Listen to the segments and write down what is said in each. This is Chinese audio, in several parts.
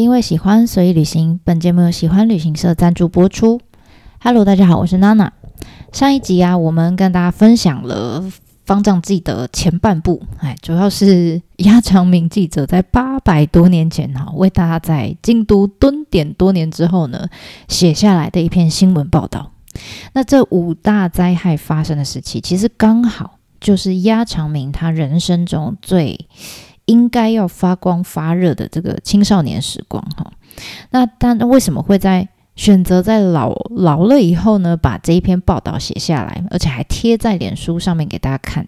因为喜欢，所以旅行。本节目由喜欢旅行社赞助播出。Hello，大家好，我是娜娜。上一集啊，我们跟大家分享了《方丈记》的前半部，哎，主要是鸭长明记者在八百多年前哈，为大家在京都蹲点多年之后呢，写下来的一篇新闻报道。那这五大灾害发生的时期，其实刚好就是鸭长明他人生中最。应该要发光发热的这个青少年时光哈，那但为什么会在选择在老老了以后呢，把这一篇报道写下来，而且还贴在脸书上面给大家看？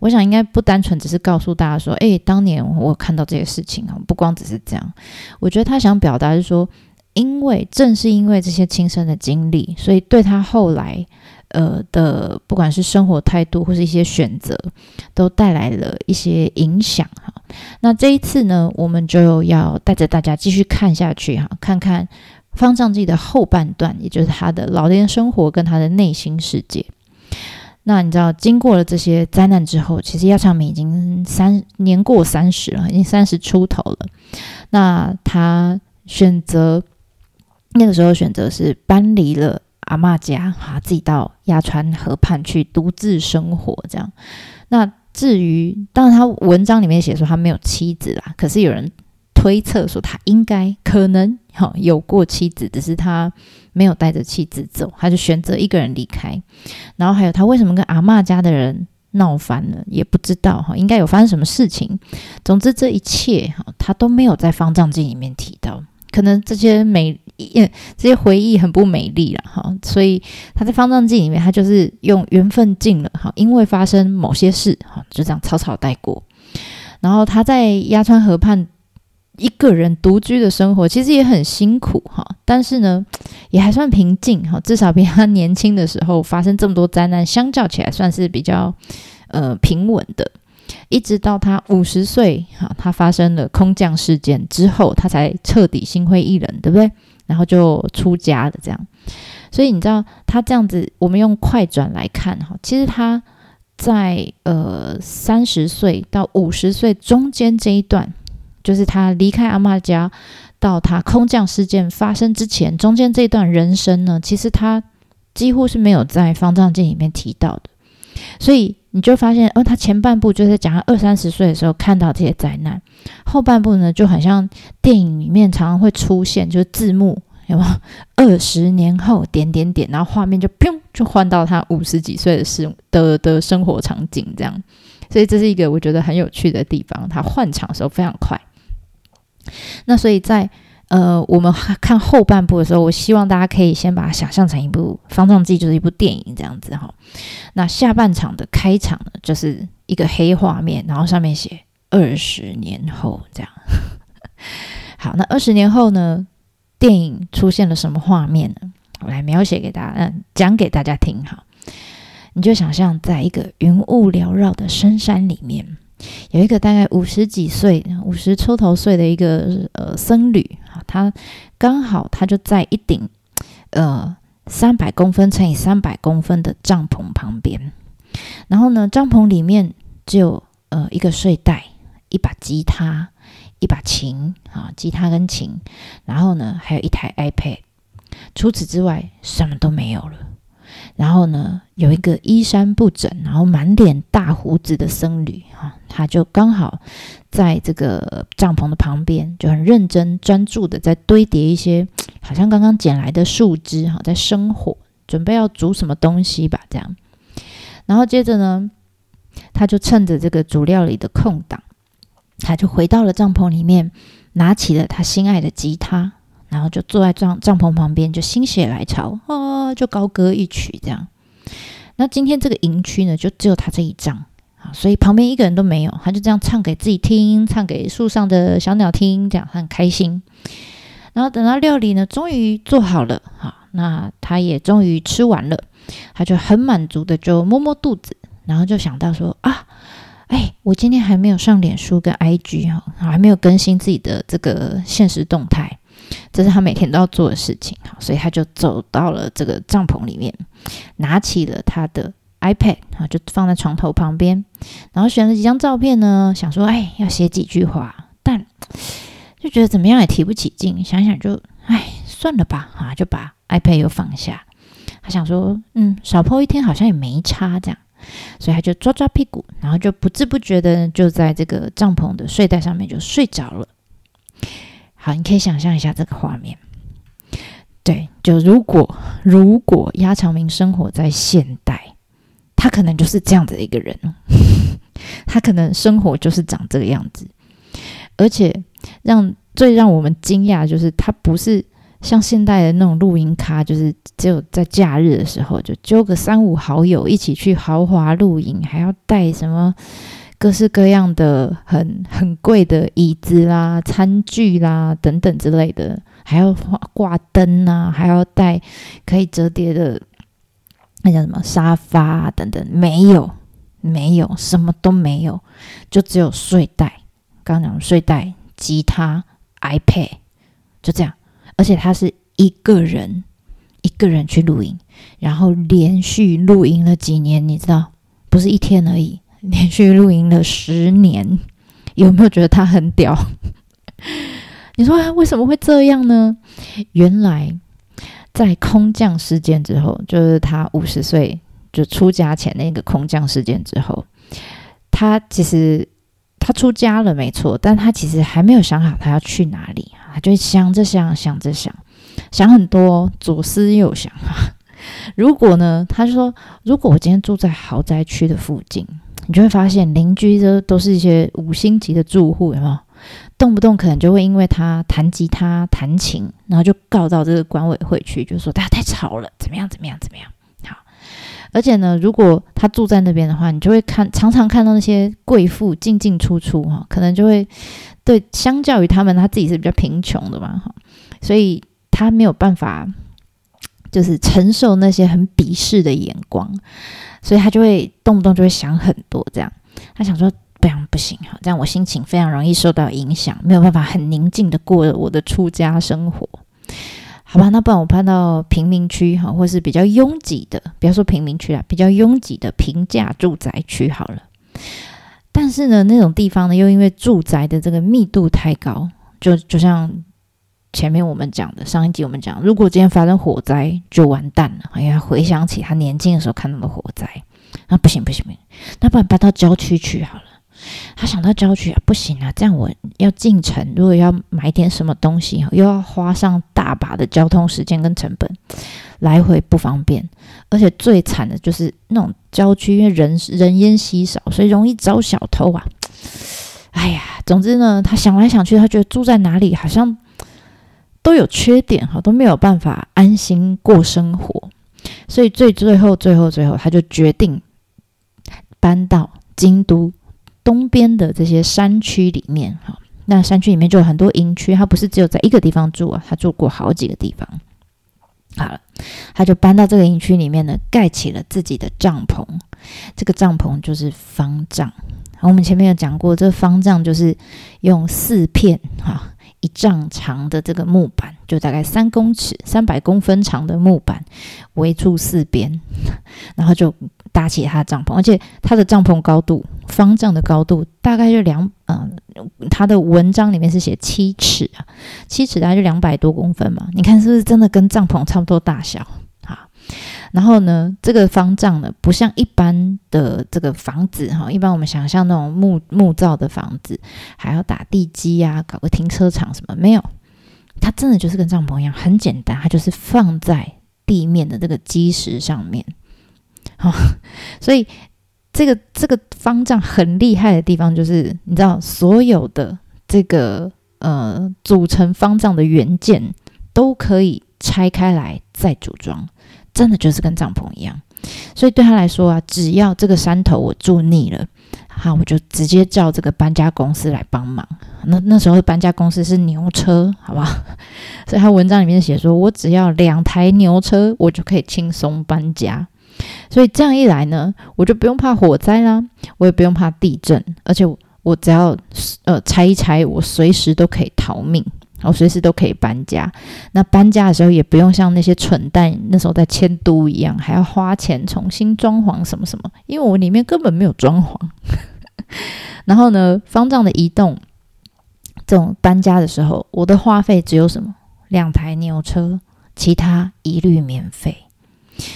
我想应该不单纯只是告诉大家说，诶，当年我看到这些事情啊，不光只是这样。我觉得他想表达是说，因为正是因为这些亲身的经历，所以对他后来。呃的，不管是生活态度或是一些选择，都带来了一些影响哈。那这一次呢，我们就要带着大家继续看下去哈，看看方丈记的后半段，也就是他的老年生活跟他的内心世界。那你知道，经过了这些灾难之后，其实亚长明已经三年过三十了，已经三十出头了。那他选择那个时候选择是搬离了。阿妈家哈，自己到鸭川河畔去独自生活，这样。那至于，当然他文章里面写说他没有妻子啦，可是有人推测说他应该可能哈有过妻子，只是他没有带着妻子走，他就选择一个人离开。然后还有他为什么跟阿妈家的人闹翻了，也不知道哈，应该有发生什么事情。总之这一切哈，他都没有在方丈记里面提到，可能这些美。这些回忆很不美丽了哈，所以他在方丈记里面，他就是用缘分尽了哈，因为发生某些事哈，就这样草草带过。然后他在鸭川河畔一个人独居的生活，其实也很辛苦哈，但是呢，也还算平静哈，至少比他年轻的时候发生这么多灾难相较起来，算是比较呃平稳的。一直到他五十岁哈，他发生了空降事件之后，他才彻底心灰意冷，对不对？然后就出家了，这样，所以你知道他这样子，我们用快转来看哈，其实他在呃三十岁到五十岁中间这一段，就是他离开阿妈家到他空降事件发生之前，中间这段人生呢，其实他几乎是没有在方丈记里面提到的，所以你就发现，哦，他前半部就是讲他二三十岁的时候看到这些灾难。后半部呢，就很像电影里面常常会出现，就是字幕有没有？二十年后点点点，然后画面就砰就换到他五十几岁的生的的生活场景这样，所以这是一个我觉得很有趣的地方。他换场的时候非常快。那所以在呃我们看后半部的时候，我希望大家可以先把它想象成一部《方丈记》，就是一部电影这样子哈。那下半场的开场呢，就是一个黑画面，然后上面写。二十年后，这样 好。那二十年后呢？电影出现了什么画面呢？我来描写给大家，嗯，讲给大家听。哈，你就想象在一个云雾缭绕的深山里面，有一个大概五十几岁、五十出头岁的一个呃僧侣啊，他刚好他就在一顶呃三百公分乘以三百公分的帐篷旁边，然后呢，帐篷里面就呃一个睡袋。一把吉他，一把琴啊，吉他跟琴，然后呢，还有一台 iPad。除此之外，什么都没有了。然后呢，有一个衣衫不整，然后满脸大胡子的僧侣啊，他就刚好在这个帐篷的旁边，就很认真专注的在堆叠一些好像刚刚捡来的树枝哈，在生火，准备要煮什么东西吧，这样。然后接着呢，他就趁着这个煮料理的空档。他就回到了帐篷里面，拿起了他心爱的吉他，然后就坐在帐帐篷旁边，就心血来潮啊，就高歌一曲这样。那今天这个营区呢，就只有他这一张啊，所以旁边一个人都没有，他就这样唱给自己听，唱给树上的小鸟听，这样很开心。然后等到料理呢，终于做好了，哈，那他也终于吃完了，他就很满足的就摸摸肚子，然后就想到说啊。哎，我今天还没有上脸书跟 IG 哈，还没有更新自己的这个现实动态，这是他每天都要做的事情哈，所以他就走到了这个帐篷里面，拿起了他的 iPad 啊，就放在床头旁边，然后选了几张照片呢，想说哎要写几句话，但就觉得怎么样也提不起劲，想想就哎算了吧，啊，就把 iPad 又放下。他想说，嗯，少泡一天好像也没差，这样，所以他就抓抓屁股，然后就不知不觉的就在这个帐篷的睡袋上面就睡着了。好，你可以想象一下这个画面。对，就如果如果鸭长明生活在现代，他可能就是这样的一个人 他可能生活就是长这个样子，而且让最让我们惊讶就是他不是像现代的那种露营咖，就是只有在假日的时候就揪个三五好友一起去豪华露营，还要带什么各式各样的很很贵的椅子啦、餐具啦等等之类的。还要挂灯啊，还要带可以折叠的那叫什么沙发等等，没有，没有，什么都没有，就只有睡袋。刚刚讲睡袋、吉他、iPad，就这样。而且他是一个人，一个人去露营，然后连续露营了几年，你知道，不是一天而已，连续露营了十年。有没有觉得他很屌？你说为什么会这样呢？原来在空降事件之后，就是他五十岁就出家前那个空降事件之后，他其实他出家了没错，但他其实还没有想好他要去哪里，他就想着想想着想想很多，左思右想啊。如果呢，他就说如果我今天住在豪宅区的附近，你就会发现邻居都都是一些五星级的住户，有没有？动不动可能就会因为他弹吉他、弹琴，然后就告到这个管委会去，就说他太吵了，怎么样？怎么样？怎么样？好，而且呢，如果他住在那边的话，你就会看常常看到那些贵妇进进出出哈，可能就会对，相较于他们，他自己是比较贫穷的嘛哈，所以他没有办法就是承受那些很鄙视的眼光，所以他就会动不动就会想很多，这样他想说。不然不行哈，这样我心情非常容易受到影响，没有办法很宁静的过我的出家生活，好吧？那不然我搬到贫民区哈，或是比较拥挤的，不要说贫民区啦，比较拥挤的平价住宅区好了。但是呢，那种地方呢，又因为住宅的这个密度太高，就就像前面我们讲的，上一集我们讲，如果今天发生火灾，就完蛋了。哎呀，回想起他年轻的时候看到的火灾，那不行不行不行，那不然搬到郊区去好了。他想到郊区啊，不行啊，这样我要进城，如果要买点什么东西，又要花上大把的交通时间跟成本，来回不方便。而且最惨的就是那种郊区，因为人人烟稀少，所以容易招小偷啊。哎呀，总之呢，他想来想去，他觉得住在哪里好像都有缺点哈，都没有办法安心过生活。所以最最后最后最后，他就决定搬到京都。东边的这些山区里面，哈，那山区里面就有很多营区，他不是只有在一个地方住啊，他住过好几个地方。好了，他就搬到这个营区里面呢，盖起了自己的帐篷。这个帐篷就是方帐。我们前面有讲过，这方帐就是用四片哈一丈长的这个木板，就大概三公尺、三百公分长的木板围住四边，然后就。搭起他的帐篷，而且他的帐篷高度，方丈的高度大概就两，嗯，他的文章里面是写七尺啊，七尺大概就两百多公分嘛，你看是不是真的跟帐篷差不多大小？然后呢，这个方丈呢，不像一般的这个房子哈，一般我们想象那种木木造的房子，还要打地基啊，搞个停车场什么，没有，它真的就是跟帐篷一样，很简单，它就是放在地面的这个基石上面。好，所以这个这个方丈很厉害的地方，就是你知道，所有的这个呃组成方丈的原件都可以拆开来再组装，真的就是跟帐篷一样。所以对他来说啊，只要这个山头我住腻了，好，我就直接叫这个搬家公司来帮忙。那那时候搬家公司是牛车，好不好？所以他文章里面写说，我只要两台牛车，我就可以轻松搬家。所以这样一来呢，我就不用怕火灾啦，我也不用怕地震，而且我只要呃拆一拆，我随时都可以逃命，我随时都可以搬家。那搬家的时候也不用像那些蠢蛋那时候在迁都一样，还要花钱重新装潢什么什么，因为我里面根本没有装潢。然后呢，方丈的移动。这种搬家的时候，我的花费只有什么两台牛车，其他一律免费。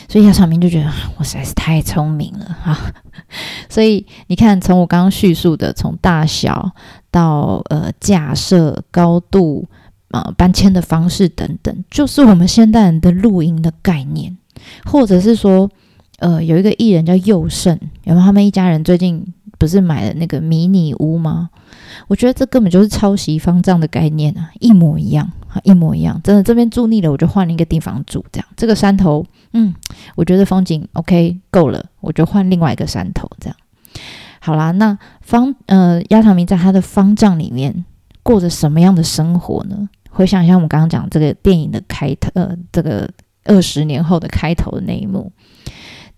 所以姚小明就觉得我实在是太聪明了哈。所以你看，从我刚刚叙述的，从大小到呃架设高度。呃，搬迁的方式等等，就是我们现代人的露营的概念，或者是说，呃，有一个艺人叫佑胜，有没有？他们一家人最近不是买了那个迷你屋吗？我觉得这根本就是抄袭方丈的概念啊，一模一样啊，一模一样。真的，这边住腻了，我就换了一个地方住。这样，这个山头，嗯，我觉得风景 OK 够了，我就换另外一个山头。这样，好啦，那方呃，亚长明在他的方丈里面过着什么样的生活呢？回想一下，我们刚刚讲这个电影的开头，呃，这个二十年后的开头的那一幕。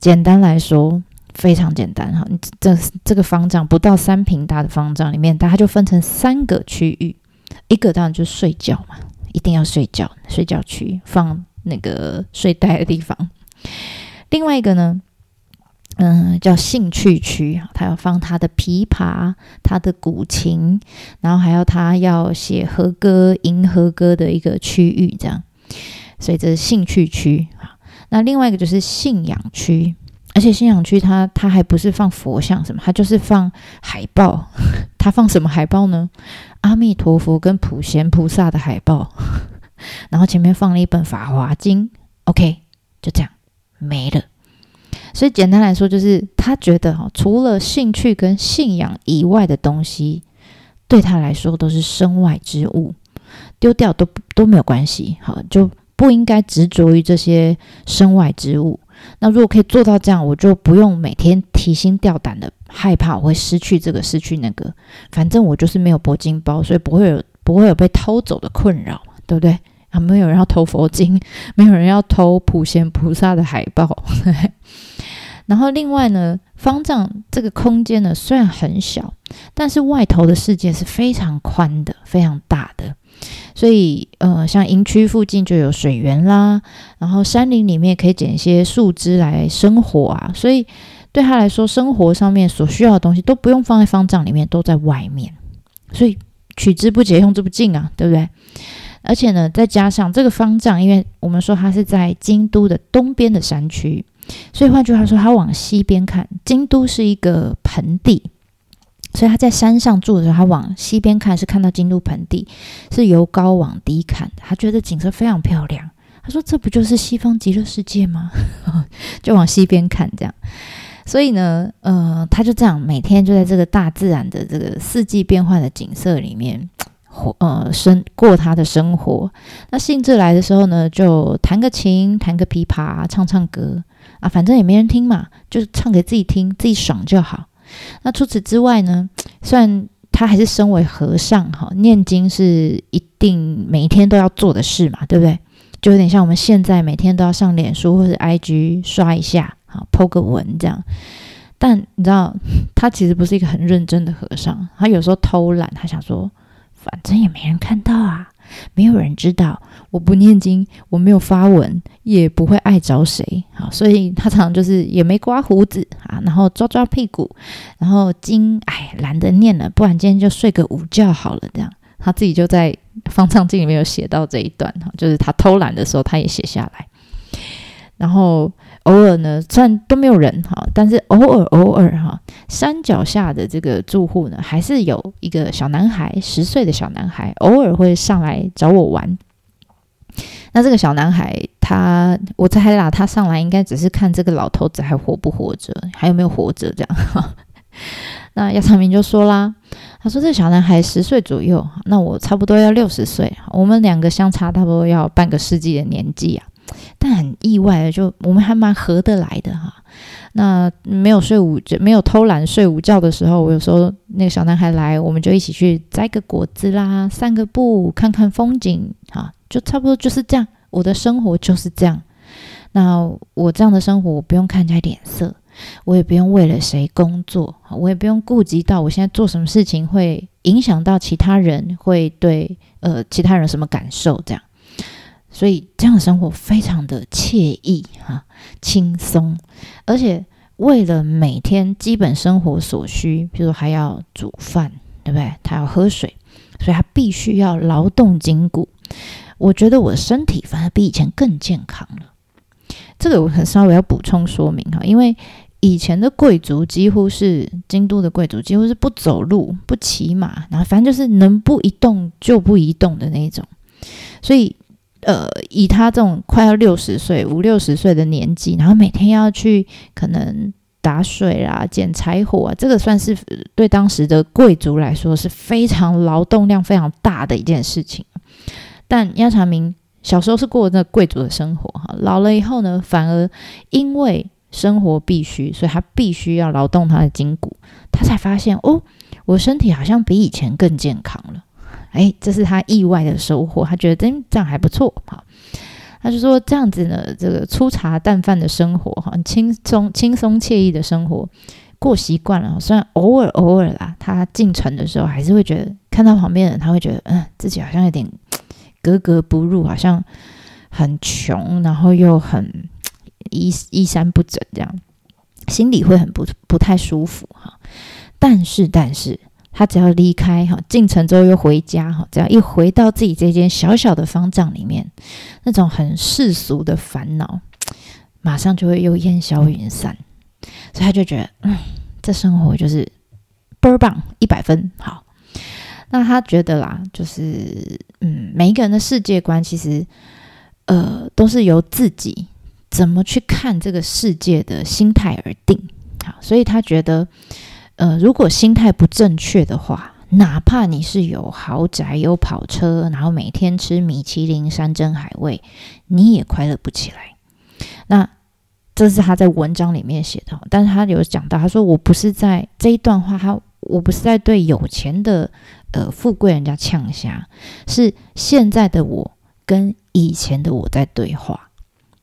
简单来说，非常简单哈。这这个方丈不到三平大的方丈里面，大家就分成三个区域。一个当然就是睡觉嘛，一定要睡觉，睡觉区放那个睡袋的地方。另外一个呢？嗯，叫兴趣区，他要放他的琵琶、他的古琴，然后还要他要写和歌、吟和歌的一个区域，这样。所以这是兴趣区啊。那另外一个就是信仰区，而且信仰区它它还不是放佛像什么，它就是放海报。它放什么海报呢？阿弥陀佛跟普贤菩萨的海报，然后前面放了一本《法华经》。OK，就这样没了。所以简单来说，就是他觉得哈，除了兴趣跟信仰以外的东西，对他来说都是身外之物，丢掉都都没有关系，好就不应该执着于这些身外之物。那如果可以做到这样，我就不用每天提心吊胆的害怕我会失去这个失去那个，反正我就是没有铂金包，所以不会有不会有被偷走的困扰，对不对？啊，没有人要偷佛经，没有人要偷普贤菩萨的海报。然后另外呢，方丈这个空间呢虽然很小，但是外头的世界是非常宽的、非常大的。所以呃，像营区附近就有水源啦，然后山林里面可以捡一些树枝来生火啊。所以对他来说，生活上面所需要的东西都不用放在方丈里面，都在外面。所以取之不竭，用之不尽啊，对不对？而且呢，再加上这个方丈，因为我们说它是在京都的东边的山区。所以换句话说，他往西边看，京都是一个盆地，所以他在山上住的时候，他往西边看是看到京都盆地，是由高往低看，他觉得景色非常漂亮。他说：“这不就是西方极乐世界吗？” 就往西边看，这样。所以呢，呃，他就这样每天就在这个大自然的这个四季变换的景色里面。活呃生过他的生活，那兴致来的时候呢，就弹个琴，弹个琵琶，唱唱歌反正也没人听嘛，就是唱给自己听，自己爽就好。那除此之外呢，虽然他还是身为和尚哈，念经是一定每一天都要做的事嘛，对不对？就有点像我们现在每天都要上脸书或者 IG 刷一下，好剖个文这样。但你知道，他其实不是一个很认真的和尚，他有时候偷懒，他想说。反正也没人看到啊，没有人知道我不念经，我没有发文，也不会碍着谁。好，所以他常常就是也没刮胡子啊，然后抓抓屁股，然后经哎懒得念了，不然今天就睡个午觉好了。这样他自己就在方丈经里面有写到这一段哈，就是他偷懒的时候，他也写下来，然后。偶尔呢，虽然都没有人哈，但是偶尔偶尔哈，山脚下的这个住户呢，还是有一个小男孩，十岁的小男孩，偶尔会上来找我玩。那这个小男孩，他我猜啦，他上来应该只是看这个老头子还活不活着，还有没有活着这样。那亚长明就说啦，他说这小男孩十岁左右，那我差不多要六十岁，我们两个相差差不多要半个世纪的年纪啊。但很意外的，就我们还蛮合得来的哈。那没有睡午觉，没有偷懒睡午觉的时候，我有时候那个小男孩来，我们就一起去摘个果子啦，散个步，看看风景，哈，就差不多就是这样。我的生活就是这样。那我这样的生活，我不用看人家脸色，我也不用为了谁工作，我也不用顾及到我现在做什么事情会影响到其他人，会对呃其他人什么感受这样。所以这样的生活非常的惬意哈，轻松，而且为了每天基本生活所需，比如还要煮饭，对不对？他要喝水，所以他必须要劳动筋骨。我觉得我的身体反而比以前更健康了。这个我很稍微要补充说明哈，因为以前的贵族几乎是京都的贵族，几乎是不走路、不骑马，然后反正就是能不移动就不移动的那一种。所以，呃，以他这种快要六十岁、五六十岁的年纪，然后每天要去可能打水啦、捡柴火啊，这个算是对当时的贵族来说是非常劳动量非常大的一件事情。但鸭长明小时候是过那贵族的生活，哈，老了以后呢，反而因为生活必须，所以他必须要劳动他的筋骨，他才发现哦，我身体好像比以前更健康了，哎，这是他意外的收获，他觉得真这样还不错，哈，他就说这样子呢，这个粗茶淡饭的生活，哈，轻松轻松惬意的生活过习惯了，虽然偶尔偶尔啦，他进城的时候还是会觉得看到旁边人，他会觉得嗯，自己好像有点。格格不入，好像很穷，然后又很 衣衣衫不整，这样心里会很不不太舒服哈。但是，但是他只要离开哈，进城之后又回家哈，只要一回到自己这间小小的方丈里面，那种很世俗的烦恼，马上就会又烟消云散。所以他就觉得，嗯，这生活就是倍儿棒，一百分好。那他觉得啦，就是嗯，每一个人的世界观其实，呃，都是由自己怎么去看这个世界的心态而定。好，所以他觉得，呃，如果心态不正确的话，哪怕你是有豪宅、有跑车，然后每天吃米其林山珍海味，你也快乐不起来。那这是他在文章里面写的，但是他有讲到，他说我不是在这一段话，他我不是在对有钱的。呃，富贵人家呛下，是现在的我跟以前的我在对话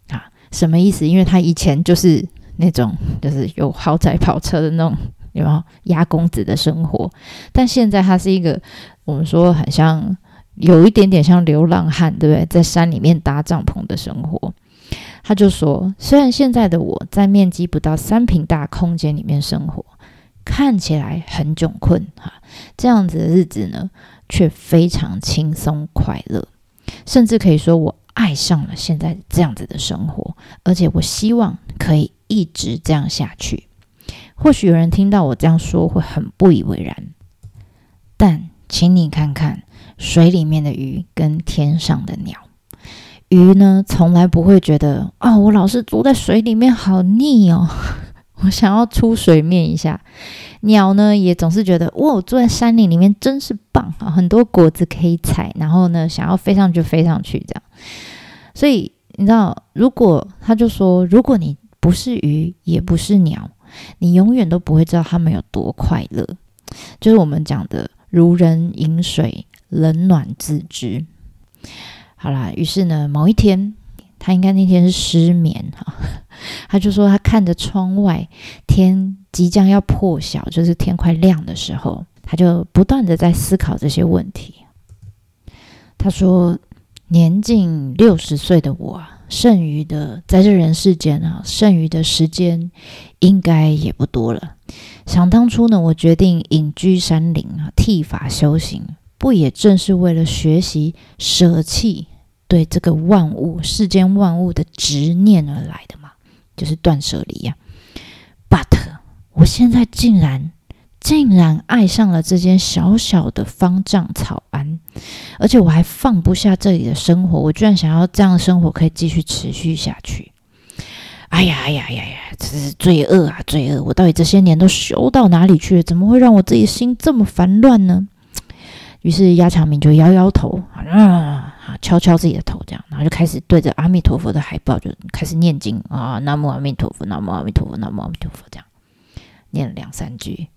啊？什么意思？因为他以前就是那种，就是有豪宅跑车的那种，有没有压公子的生活？但现在他是一个，我们说很像，有一点点像流浪汉，对不对？在山里面搭帐篷的生活。他就说，虽然现在的我在面积不到三平大空间里面生活。看起来很窘困哈，这样子的日子呢，却非常轻松快乐，甚至可以说我爱上了现在这样子的生活，而且我希望可以一直这样下去。或许有人听到我这样说会很不以为然，但请你看看水里面的鱼跟天上的鸟，鱼呢从来不会觉得啊，我老是住在水里面好腻哦。我想要出水面一下，鸟呢也总是觉得哇，我住在山林里面真是棒啊，很多果子可以采，然后呢想要飞上就飞上去这样。所以你知道，如果他就说，如果你不是鱼，也不是鸟，你永远都不会知道他们有多快乐。就是我们讲的如人饮水，冷暖自知。好啦，于是呢，某一天。他应该那天是失眠哈，他就说他看着窗外，天即将要破晓，就是天快亮的时候，他就不断的在思考这些问题。他说，年近六十岁的我，剩余的在这人世间啊，剩余的时间应该也不多了。想当初呢，我决定隐居山林啊，剃发修行，不也正是为了学习舍弃？对这个万物、世间万物的执念而来的嘛，就是断舍离呀。But 我现在竟然竟然爱上了这间小小的方丈草庵，而且我还放不下这里的生活，我居然想要这样的生活可以继续持续下去。哎呀哎呀呀呀，这是罪恶啊罪恶！我到底这些年都修到哪里去了？怎么会让我自己心这么烦乱呢？于是压强明就摇摇头啊。啊，敲敲自己的头，这样，然后就开始对着阿弥陀佛的海报就开始念经啊，南无阿弥陀佛，南无阿弥陀佛，南无阿弥陀佛，这样念了两三句。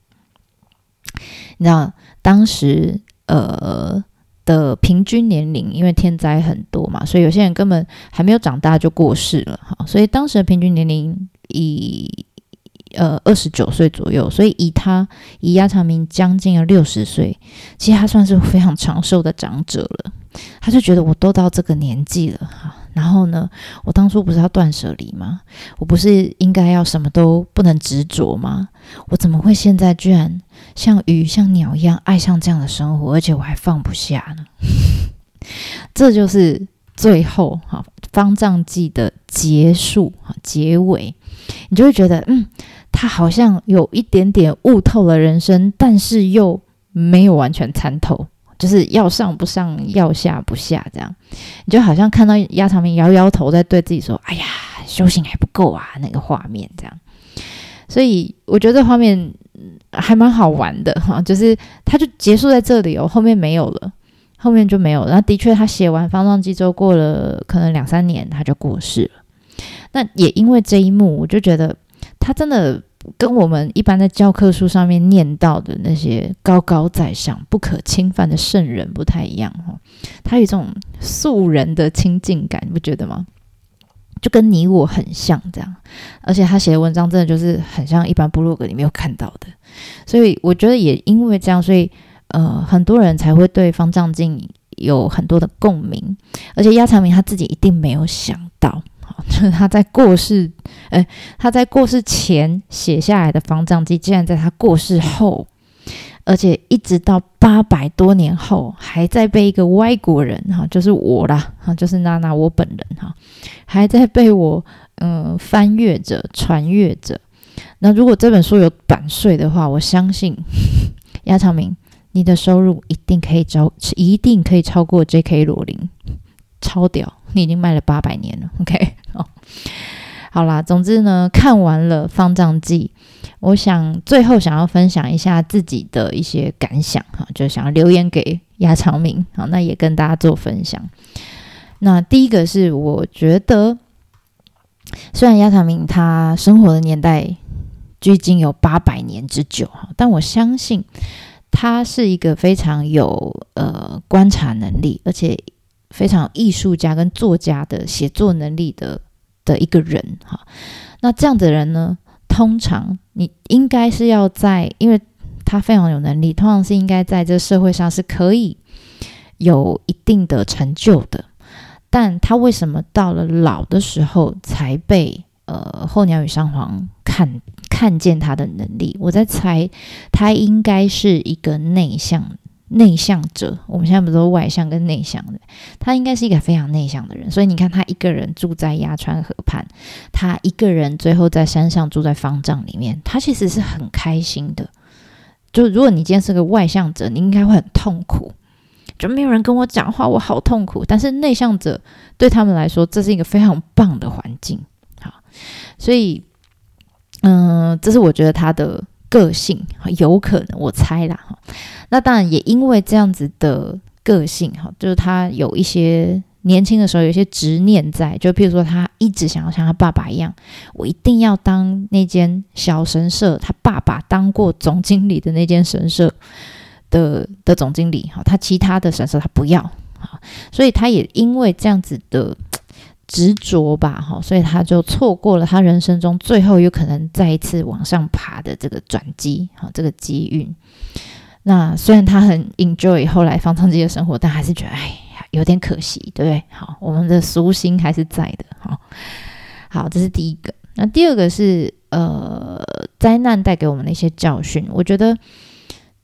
你知道当时呃的平均年龄，因为天灾很多嘛，所以有些人根本还没有长大就过世了哈，所以当时的平均年龄以呃二十九岁左右，所以以他以鸭长明将近了六十岁，其实他算是非常长寿的长者了。他就觉得我都到这个年纪了哈，然后呢，我当初不是要断舍离吗？我不是应该要什么都不能执着吗？我怎么会现在居然像鱼像鸟一样爱上这样的生活，而且我还放不下呢？这就是最后哈方丈记的结束哈结尾，你就会觉得嗯，他好像有一点点悟透了人生，但是又没有完全参透。就是要上不上，要下不下，这样你就好像看到鸭长明摇摇头，在对自己说：“哎呀，修行还不够啊！”那个画面这样，所以我觉得这画面还蛮好玩的 哈。就是他就结束在这里哦，后面没有了，后面就没有。那的确，他写完《方丈记》之后，过了可能两三年，他就过世了。那也因为这一幕，我就觉得他真的。跟我们一般在教科书上面念到的那些高高在上、不可侵犯的圣人不太一样哈，他有一种素人的亲近感，你不觉得吗？就跟你我很像这样，而且他写的文章真的就是很像一般部落格里面有看到的，所以我觉得也因为这样，所以呃很多人才会对方丈进有很多的共鸣，而且压长明他自己一定没有想到。就是他在过世，哎，他在过世前写下来的方丈记，竟然在他过世后，而且一直到八百多年后，还在被一个外国人哈，就是我啦，哈，就是娜娜我本人哈，还在被我嗯翻阅着、传阅着。那如果这本书有版税的话，我相信 鸭长明，你的收入一定可以超，一定可以超过 J.K. 罗琳，超屌。你已经卖了八百年了，OK？好，好啦。总之呢，看完了《方丈记》，我想最后想要分享一下自己的一些感想哈，就想要留言给亚长明，好，那也跟大家做分享。那第一个是，我觉得虽然亚长明他生活的年代距今有八百年之久哈，但我相信他是一个非常有呃观察能力，而且。非常艺术家跟作家的写作能力的的一个人哈，那这样的人呢，通常你应该是要在，因为他非常有能力，通常是应该在这社会上是可以有一定的成就的。但他为什么到了老的时候才被呃候鸟与上皇看看见他的能力？我在猜，他应该是一个内向。内向者，我们现在不是外向跟内向的，他应该是一个非常内向的人，所以你看他一个人住在鸭川河畔，他一个人最后在山上住在方丈里面，他其实是很开心的。就如果你今天是个外向者，你应该会很痛苦，就没有人跟我讲话，我好痛苦。但是内向者对他们来说，这是一个非常棒的环境。好，所以，嗯，这是我觉得他的。个性有可能，我猜啦哈。那当然也因为这样子的个性哈，就是他有一些年轻的时候有一些执念在，就譬如说他一直想要像他爸爸一样，我一定要当那间小神社他爸爸当过总经理的那间神社的的总经理哈，他其他的神社他不要哈，所以他也因为这样子的。执着吧，哈，所以他就错过了他人生中最后有可能再一次往上爬的这个转机，哈，这个机遇。那虽然他很 enjoy 后来方丈记的生活，但还是觉得哎，有点可惜，对不对？好，我们的俗心还是在的，哈。好，这是第一个。那第二个是呃，灾难带给我们的一些教训。我觉得。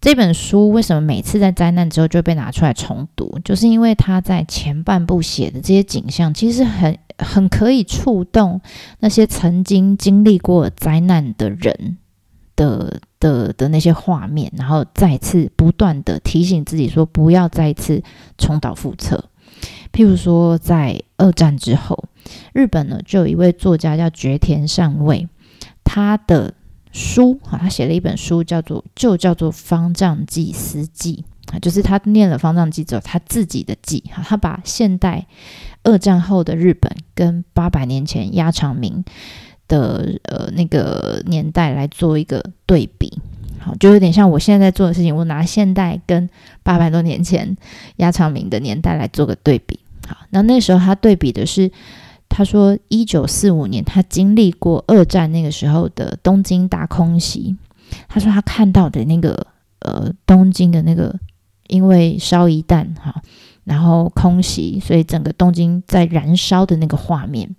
这本书为什么每次在灾难之后就被拿出来重读？就是因为他在前半部写的这些景象，其实很很可以触动那些曾经经历过灾难的人的的的那些画面，然后再次不断的提醒自己说，不要再次重蹈覆辙。譬如说，在二战之后，日本呢就有一位作家叫绝田善卫，他的。书哈，他写了一本书，叫做就叫做《方丈记思记》啊，就是他念了《方丈记》之后，他自己的记哈，他把现代二战后的日本跟八百年前鸭长明的呃那个年代来做一个对比，好，就有点像我现在在做的事情，我拿现代跟八百多年前鸭长明的年代来做个对比，好，那那时候他对比的是。他说，一九四五年，他经历过二战那个时候的东京大空袭。他说，他看到的那个呃，东京的那个因为烧一弹哈然后空袭，所以整个东京在燃烧的那个画面，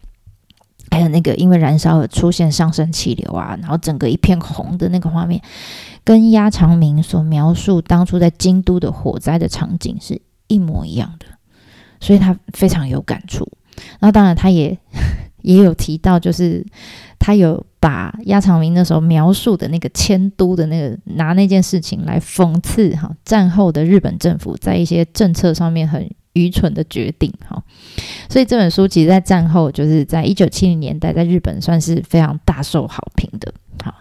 还有那个因为燃烧而出现上升气流啊，然后整个一片红的那个画面，跟鸭长明所描述当初在京都的火灾的场景是一模一样的，所以他非常有感触。那当然，他也 也有提到，就是他有把鸭长明那时候描述的那个迁都的那个拿那件事情来讽刺哈战后的日本政府在一些政策上面很愚蠢的决定哈。所以这本书其实，在战后就是在一九七零年代，在日本算是非常大受好评的。哈，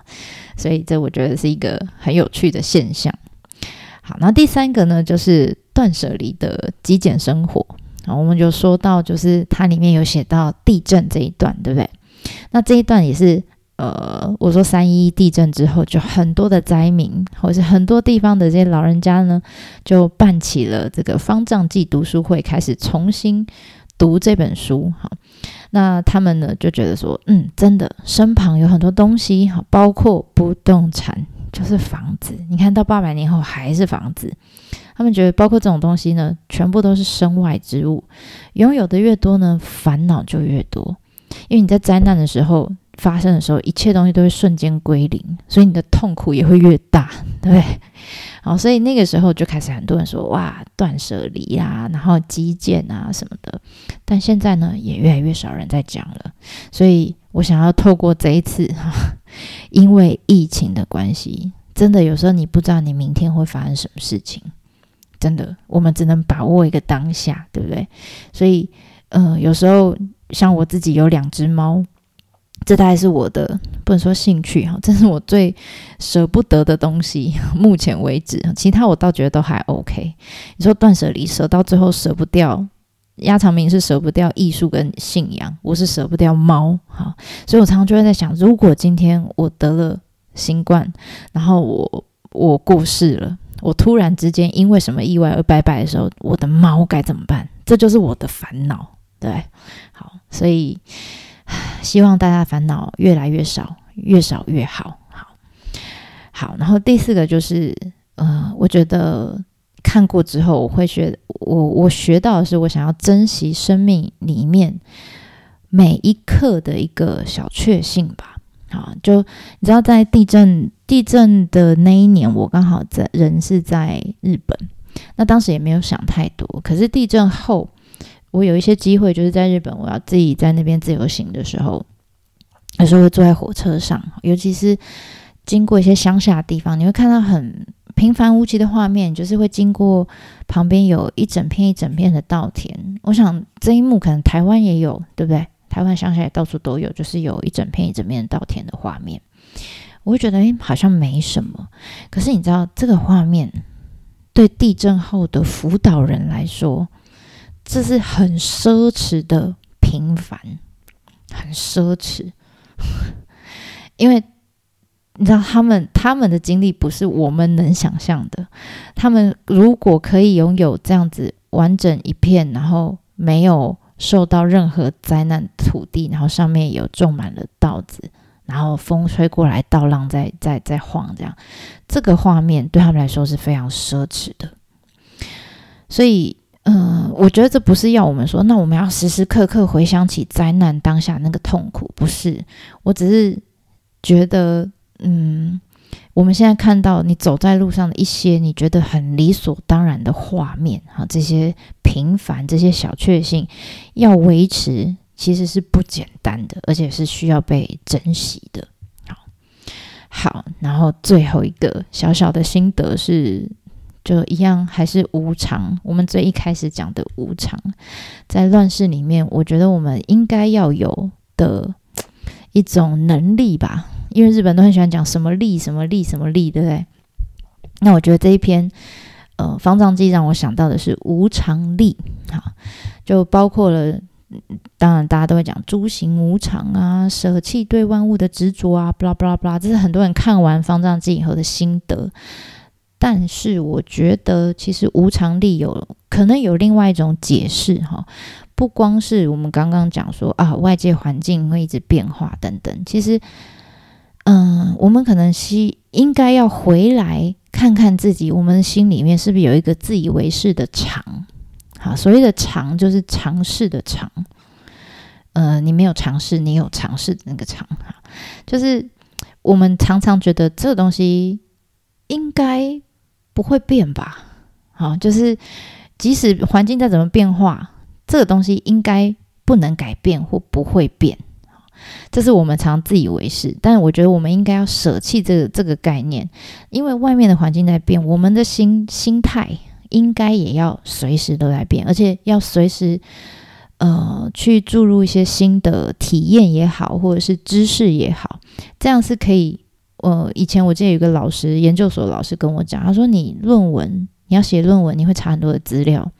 所以这我觉得是一个很有趣的现象。好，那第三个呢，就是断舍离的极简生活。然后我们就说到，就是它里面有写到地震这一段，对不对？那这一段也是，呃，我说三一地震之后，就很多的灾民，或者是很多地方的这些老人家呢，就办起了这个方丈记读书会，开始重新读这本书。哈，那他们呢就觉得说，嗯，真的，身旁有很多东西，哈，包括不动产，就是房子。你看到八百年后还是房子。他们觉得，包括这种东西呢，全部都是身外之物。拥有的越多呢，烦恼就越多。因为你在灾难的时候发生的时候，一切东西都会瞬间归零，所以你的痛苦也会越大，对不对？好，所以那个时候就开始很多人说：“哇，断舍离啊，然后基建啊什么的。”但现在呢，也越来越少人在讲了。所以我想要透过这一次，因为疫情的关系，真的有时候你不知道你明天会发生什么事情。真的，我们只能把握一个当下，对不对？所以，呃，有时候像我自己有两只猫，这大概是我的不能说兴趣哈，这是我最舍不得的东西。目前为止，其他我倒觉得都还 OK。你说断舍离，舍到最后舍不掉，鸭长明是舍不掉艺术跟信仰，我是舍不掉猫哈。所以我常常就会在想，如果今天我得了新冠，然后我我过世了。我突然之间因为什么意外而拜拜的时候，我的猫该怎么办？这就是我的烦恼，对，好，所以希望大家烦恼越来越少，越少越好，好，好。然后第四个就是，呃，我觉得看过之后，我会学我我学到的是，我想要珍惜生命里面每一刻的一个小确幸吧。好，就你知道，在地震地震的那一年，我刚好在人是在日本，那当时也没有想太多。可是地震后，我有一些机会，就是在日本，我要自己在那边自由行的时候，有时候会坐在火车上，尤其是经过一些乡下地方，你会看到很平凡无奇的画面，就是会经过旁边有一整片一整片的稻田。我想这一幕可能台湾也有，对不对？台湾乡下也到处都有，就是有一整片一整片稻田的画面，我会觉得诶，好像没什么。可是你知道，这个画面对地震后的辅导人来说，这是很奢侈的平凡，很奢侈。因为你知道，他们他们的经历不是我们能想象的。他们如果可以拥有这样子完整一片，然后没有。受到任何灾难土地，然后上面有种满了稻子，然后风吹过来，倒浪在在在晃，这样这个画面对他们来说是非常奢侈的。所以，嗯，我觉得这不是要我们说，那我们要时时刻刻回想起灾难当下那个痛苦，不是。我只是觉得，嗯。我们现在看到你走在路上的一些你觉得很理所当然的画面，哈，这些平凡、这些小确幸，要维持其实是不简单的，而且是需要被珍惜的。好，好，然后最后一个小小的心得是，就一样还是无常。我们最一开始讲的无常，在乱世里面，我觉得我们应该要有的一种能力吧。因为日本都很喜欢讲什么力什么力什么力，对不对？那我觉得这一篇呃方丈记让我想到的是无常力，好，就包括了，当然大家都会讲诸行无常啊，舍弃对万物的执着啊，巴拉巴拉巴拉，这是很多人看完方丈记以后的心得。但是我觉得其实无常力有可能有另外一种解释哈，不光是我们刚刚讲说啊外界环境会一直变化等等，其实。嗯，我们可能是应该要回来看看自己，我们心里面是不是有一个自以为是的常？好，所谓的尝就是尝试的尝。呃，你没有尝试，你有尝试的那个尝哈，就是我们常常觉得这个东西应该不会变吧？好，就是即使环境再怎么变化，这个东西应该不能改变或不会变。这是我们常自以为是，但我觉得我们应该要舍弃这个这个概念，因为外面的环境在变，我们的心心态应该也要随时都在变，而且要随时。呃，去注入一些新的体验也好，或者是知识也好，这样是可以。呃，以前我记得有个老师，研究所老师跟我讲，他说：“你论文，你要写论文，你会查很多的资料。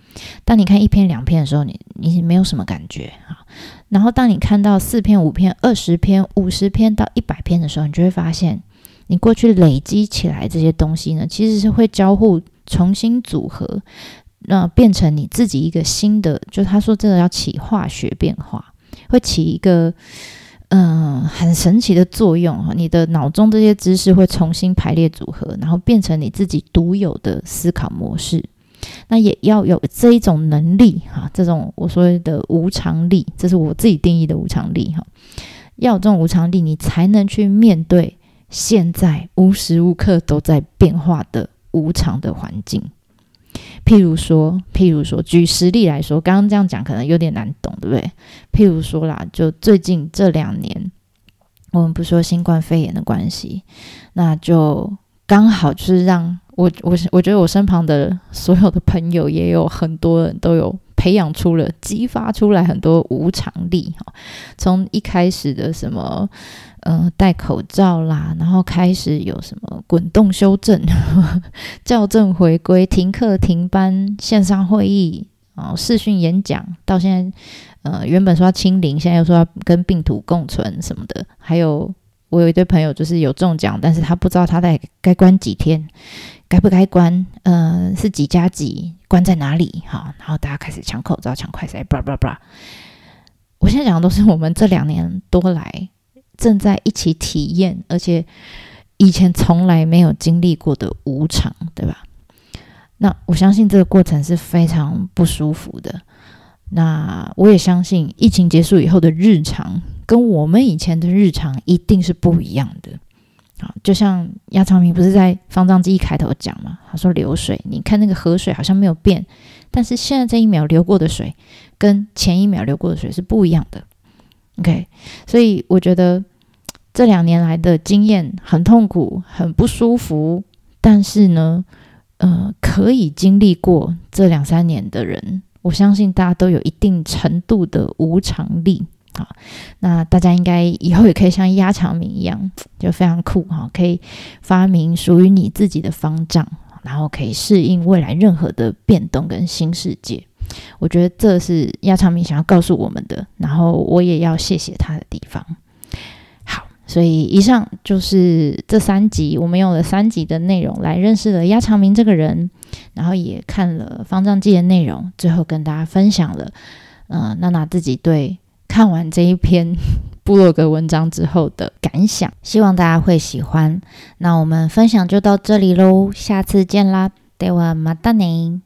当你看一篇两篇的时候，你你没有什么感觉啊。然后当你看到四篇、五篇、二十篇、五十篇到一百篇的时候，你就会发现，你过去累积起来这些东西呢，其实是会交互、重新组合。”那变成你自己一个新的，就他说这个要起化学变化，会起一个嗯很神奇的作用哈。你的脑中这些知识会重新排列组合，然后变成你自己独有的思考模式。那也要有这一种能力哈，这种我所谓的无常力，这是我自己定义的无常力哈。要有这种无常力，你才能去面对现在无时无刻都在变化的无常的环境。譬如说，譬如说，举实例来说，刚刚这样讲可能有点难懂，对不对？譬如说啦，就最近这两年，我们不说新冠肺炎的关系，那就刚好就是让我我我觉得我身旁的所有的朋友也有很多人都有培养出了、激发出来很多无常力哈。从一开始的什么。嗯，戴口罩啦，然后开始有什么滚动修正、校正回归、停课停班、线上会议啊、视讯演讲，到现在，呃，原本说要清零，现在又说要跟病毒共存什么的。还有，我有一堆朋友就是有中奖，但是他不知道他在该关几天，该不该关，呃，是几加几，关在哪里？哈，然后大家开始抢口罩、抢快筛，叭叭叭。我现在讲的都是我们这两年多来。正在一起体验，而且以前从来没有经历过的无常，对吧？那我相信这个过程是非常不舒服的。那我也相信疫情结束以后的日常，跟我们以前的日常一定是不一样的。好，就像亚长明不是在方丈记一开头讲嘛，他说流水，你看那个河水好像没有变，但是现在这一秒流过的水，跟前一秒流过的水是不一样的。OK，所以我觉得这两年来的经验很痛苦、很不舒服，但是呢，呃，可以经历过这两三年的人，我相信大家都有一定程度的无常力啊。那大家应该以后也可以像压长明一样，就非常酷哈，可以发明属于你自己的方丈，然后可以适应未来任何的变动跟新世界。我觉得这是亚长明想要告诉我们的，然后我也要谢谢他的地方。所以以上就是这三集，我们用了三集的内容来认识了鸭长明这个人，然后也看了方丈记的内容，最后跟大家分享了，嗯，娜娜自己对看完这一篇部落格文章之后的感想，希望大家会喜欢。那我们分享就到这里喽，下次见啦，对我马达宁。